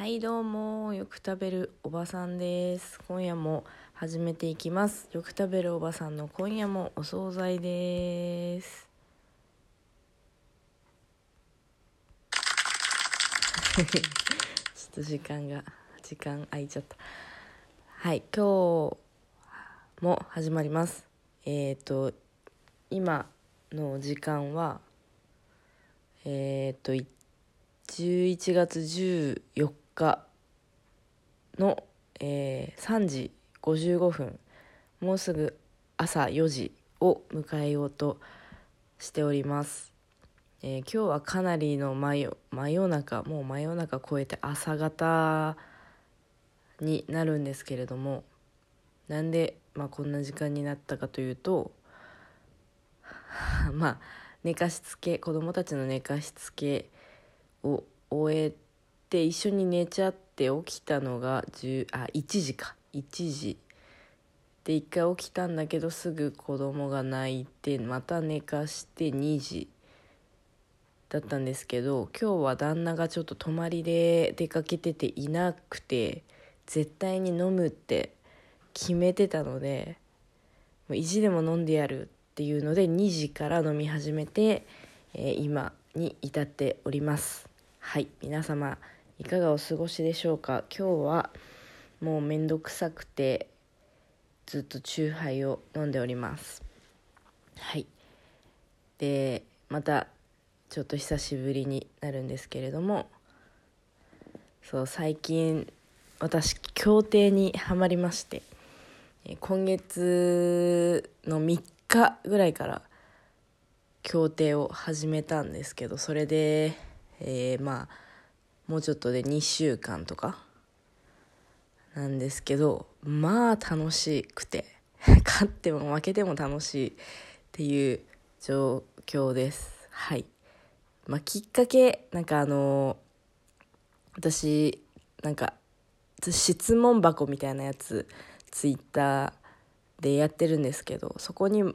はいどうもよく食べるおばさんです。今夜も始めていきます。よく食べるおばさんの今夜もお惣菜です。ちょっと時間が時間空いちゃった。はい今日も始まります。えっ、ー、と今の時間はえっ、ー、と11月14日の、えー、3時55分もうすぐ朝4時を迎えようとしております、えー、今日はかなりの真夜中もう真夜中超えて朝方になるんですけれどもなんで、まあ、こんな時間になったかというと まあ寝かしつけ子供たちの寝かしつけを終えて一緒に寝ちゃって起きたのが10あ1時か。1時で1回起きたんだけどすぐ子供が泣いてまた寝かして2時だったんですけど今日は旦那がちょっと泊まりで出かけてていなくて絶対に飲むって決めてたのでもう意地でも飲んでやるっていうので2時から飲み始めて、えー、今に至っております。はい。皆様いかがお過ごしでしょうか？今日はもうめんどくさくてずっとチューハイを飲んでおります。はい。でまたちょっと久しぶりになるんですけれどもそう最近私協定にはまりまして今月の3日ぐらいから協定を始めたんですけどそれで、えー、まあもうちょっとで2週間とかなんですけどまあ楽しくて 勝っても負けても楽しいっていう状況です。はい。まあきっかけなんかあの私なんか質問箱みたいなやつツイッターでやってるんですけどそこにも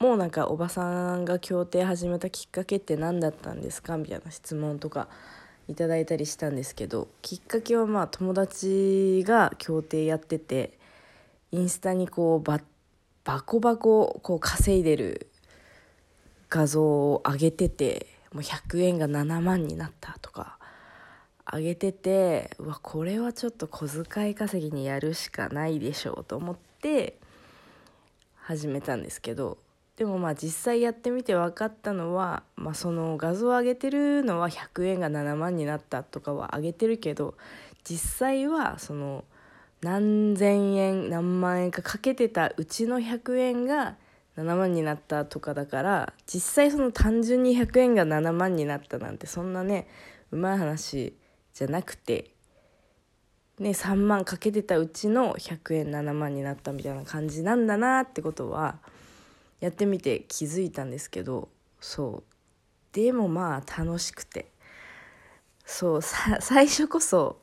うなんかおばさんが協定始めたきっかけって何だったんですかみたいな質問とかいただいたりしたんですけどきっかけはまあ友達が協定やっててインスタにこうババコバコこう稼いでる画像を上げててもう100円が7万になったとか上げててわこれはちょっと小遣い稼ぎにやるしかないでしょうと思って始めたんですけどでもまあ実際やってみて分かったのは、まあ、その画像を上げてるのは100円が7万になったとかは上げてるけど実際はその何千円何万円かかけてたうちの100円が7万になったとかだから実際その単純に100円が7万になったなんてそんなねうまい話じゃなくて、ね、3万かけてたうちの100円7万になったみたいな感じなんだなってことはやってみて気づいたんですけどそう。でもまあ楽しくて。そう最初こそ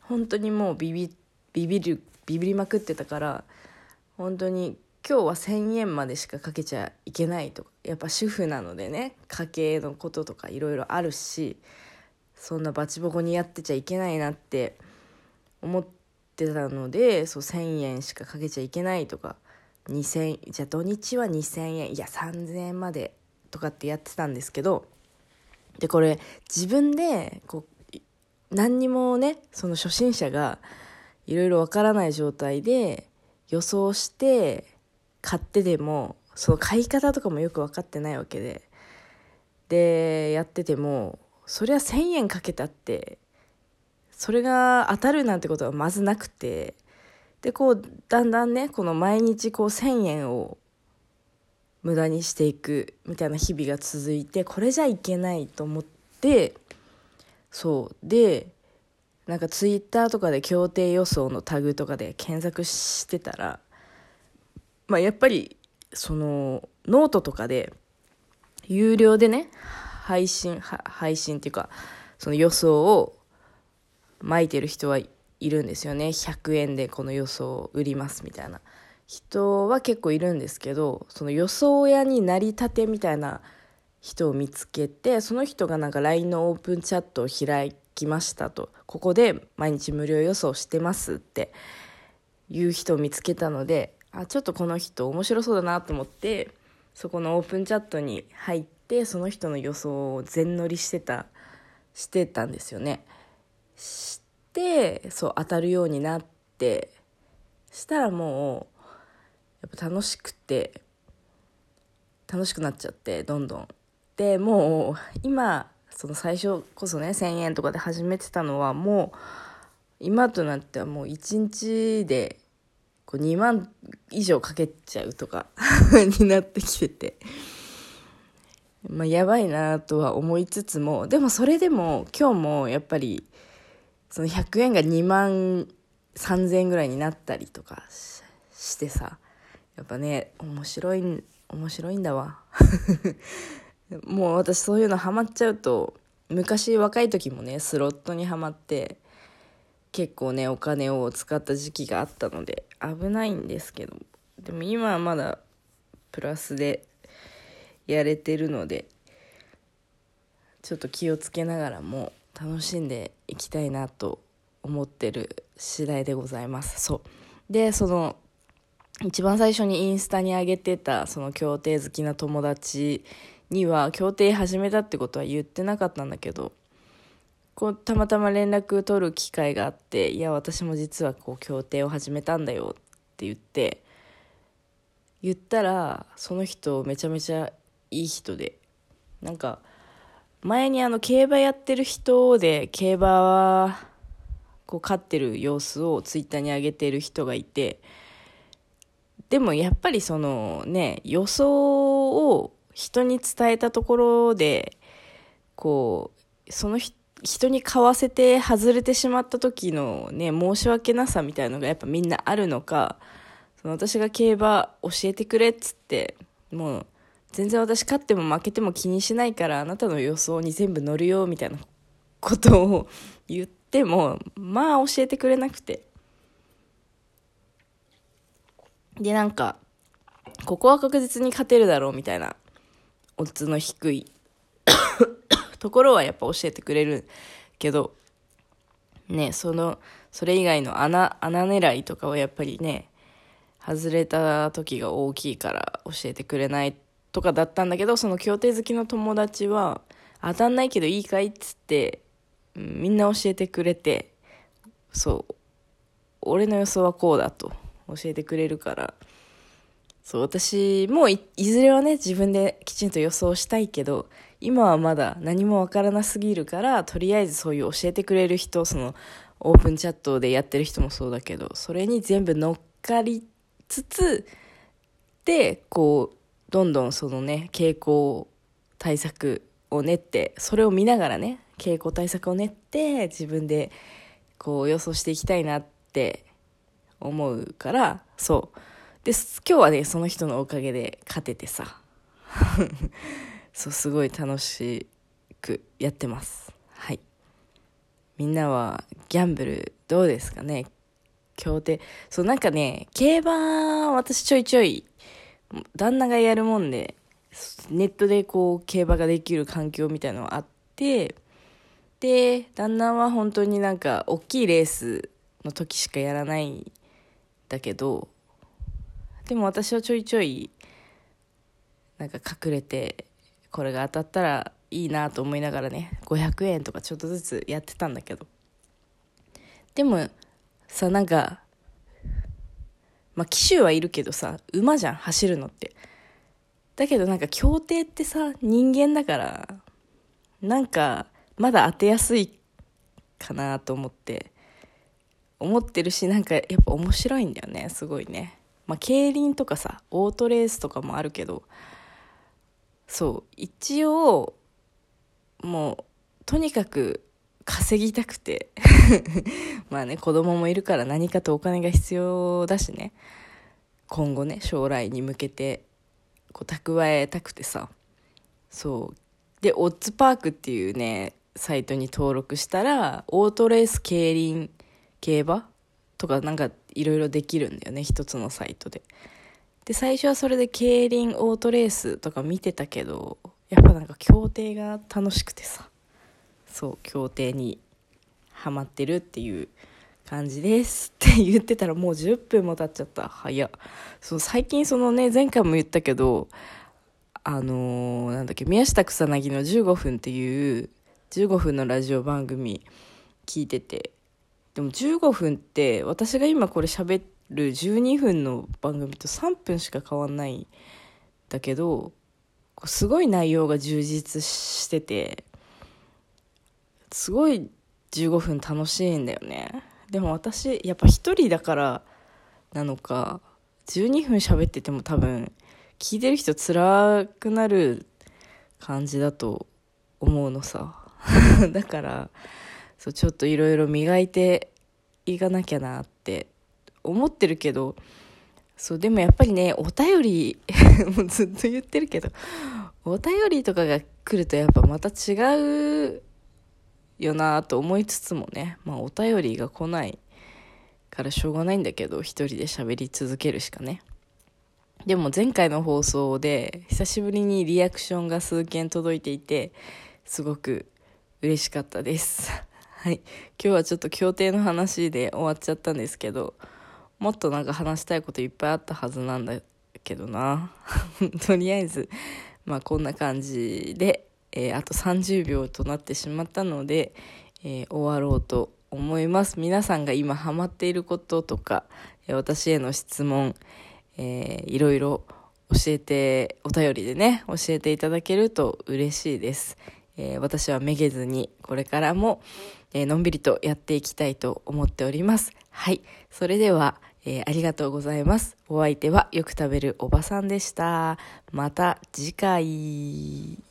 本当にもうビビビビるビビりまくってたから本当に今日は1,000円までしかかけちゃいけないとかやっぱ主婦なのでね家計のこととかいろいろあるしそんなバチボコにやってちゃいけないなって思ってたのでそう1,000円しかかけちゃいけないとか2,000じゃあ土日は2,000円いや3,000円までとかってやってたんですけどでこれ自分でこう何にもねその初心者がいろいろわからない状態で予想して買ってでもその買い方とかもよく分かってないわけででやっててもそりゃ1,000円かけたってそれが当たるなんてことはまずなくてでこうだんだんねこの毎日こう1,000円を無駄にしていくみたいな日々が続いてこれじゃいけないと思ってそう。でなんかツイッターとかで協定予想のタグとかで検索してたらまあやっぱりそのノートとかで有料でね配信配信っていうかその予想を巻いてる人はいいるんですよね。100円でこの予想を売りますみたいな人は結構いるんですけどその予想屋になりたてみたいな人を見つけてその人がなんか LINE のオープンチャットを開きましたと。ここで毎日無料予想してますっていう人を見つけたのであちょっとこの人面白そうだなと思ってそこのオープンチャットに入ってその人の予想を全乗りしてたしてたんですよね。してそう当たるようになってしたらもうやっぱ楽しくて楽しくなっちゃってどんどんでもう今その最初こそね1,000円とかで始めてたのはもう今となってはもう1日でこう2万以上かけちゃうとか になってきてて。まあ、やばいなとは思いつつもでもそれでも今日もやっぱりその100円が2万3000円ぐらいになったりとかしてさやっぱね面白い面白いんだわ。もう私そういうのハマっちゃうと昔若い時もねスロットにはまって結構ねお金を使った時期があったので危ないんですけどでも今はまだプラスでやれてるのでちょっと気をつけながらも楽しんでいきたいなと思ってる次第でございます。そう。でその一番最初にインスタに上げてたその競艇好きな友達には競艇始めたってことは言ってなかったんだけどこうたまたま連絡取る機会があっていや私も実はこう競艇を始めたんだよって言って言ったらその人めちゃめちゃいい人でなんか前にあの競馬やってる人で競馬はこう勝ってる様子をツイッターに上げてる人がいてでもやっぱりそのね予想を人に伝えたところでこうその人に買わせて外れてしまった時のね申し訳なさみたいのがやっぱみんなあるのかその私が競馬教えてくれっつってもう全然私勝っても負けても気にしないからあなたの予想に全部乗るよみたいなことを言ってもまあ教えてくれなくて。でなんかここは確実に勝てるだろうみたいなオッズの低い ところはやっぱ教えてくれるけどねそのそれ以外の穴穴狙いとかはやっぱりね外れた時が大きいから教えてくれないってとかだったんだけどその競艇好きの友達は当たんないけどいいかい？っつって、うん、みんな教えてくれてそう俺の予想はこうだと教えてくれるから。そう私もいずれはね自分できちんと予想したいけど今はまだ何もわからなすぎるからとりあえずそういう教えてくれる人そのオープンチャットでやってる人もそうだけどそれに全部乗っかりつつでこうどんどんそのね傾向対策を練ってそれを見ながらね傾向対策を練って自分でこう予想していきたいなって思うからそう。で今日はねその人のおかげで勝ててさ そうすごい楽しくやってます。はい。みんなはギャンブルどうですかね？競艇そうなんかね競馬私ちょいちょい旦那がやるもんでネットでこう競馬ができる環境みたいのがあってで旦那は本当になんか大きいレースの時しかやらないんだけどでも私はちょいちょいなんか隠れてこれが当たったらいいなと思いながらね500円とかちょっとずつやってたんだけど。でもさなんかまあ騎手はいるけどさ馬じゃん走るのって。だけどなんか競艇ってさ人間だからなんかまだ当てやすいかなと思って思ってるしなんかやっぱ面白いんだよねすごいね。まあ競輪とかさオートレースとかもあるけどそう一応もうとにかく稼ぎたくて。まあね子供もいるから何かとお金が必要だしね。今後ね将来に向けてこう蓄えたくてさ。そう。でオッズパークっていうねサイトに登録したらオートレース競輪競馬とかなんかいろいろできるんだよね一つのサイトで。で最初はそれで競輪オートレースとか見てたけどやっぱなんか競艇が楽しくてさ。そう競艇にハマってるっていう感じですって言ってたらもう10分も経っちゃった。早っ。そう最近そのね前回も言ったけどあのー、なんだっけ宮下草薙の15分っていう15分のラジオ番組聞いてて。でも15分って私が今これ喋る12分の番組と3分しか変わんないんだけどすごい内容が充実してて。すごい15分楽しいんだよね。でも私やっぱ一人だからなのか12分喋ってても多分聞いてる人辛くなる感じだと思うのさ。だからそうちょっといろいろ磨いていかなきゃなって思ってるけどそうでもやっぱりねお便り もうずっと言ってるけどお便りとかが来るとやっぱまた違うよなと思いつつもねまあお便りが来ないからしょうがないんだけど一人で喋り続けるしかね。でも前回の放送で久しぶりにリアクションが数件届いていてすごく嬉しかったです。はい。今日はちょっと協定の話で終わっちゃったんですけどもっとなんか話したいこといっぱいあったはずなんだけどな。とりあえずまあこんな感じで、えー、あと30秒となってしまったので、えー、終わろうと思います。皆さんが今ハマっていることとか、私への質問、えー、いろいろ教えてお便りでね教えていただけると嬉しいです、えー、私はめげずにこれからも、えー、のんびりとやっていきたいと思っております。はい。それでは、えー、ありがとうございます。お相手はよく食べるおばさんでした。また次回。